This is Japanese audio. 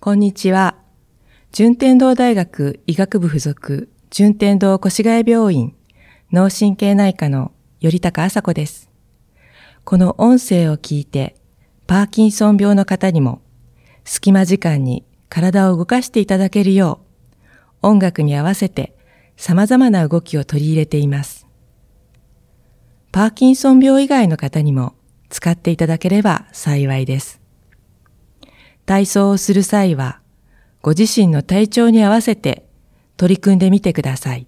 こんにちは。順天堂大学医学部附属順天堂越谷病院脳神経内科の頼高麻子です。この音声を聞いて、パーキンソン病の方にも隙間時間に体を動かしていただけるよう、音楽に合わせて様々な動きを取り入れています。パーキンソン病以外の方にも使っていただければ幸いです。体操をする際は、ご自身の体調に合わせて取り組んでみてください。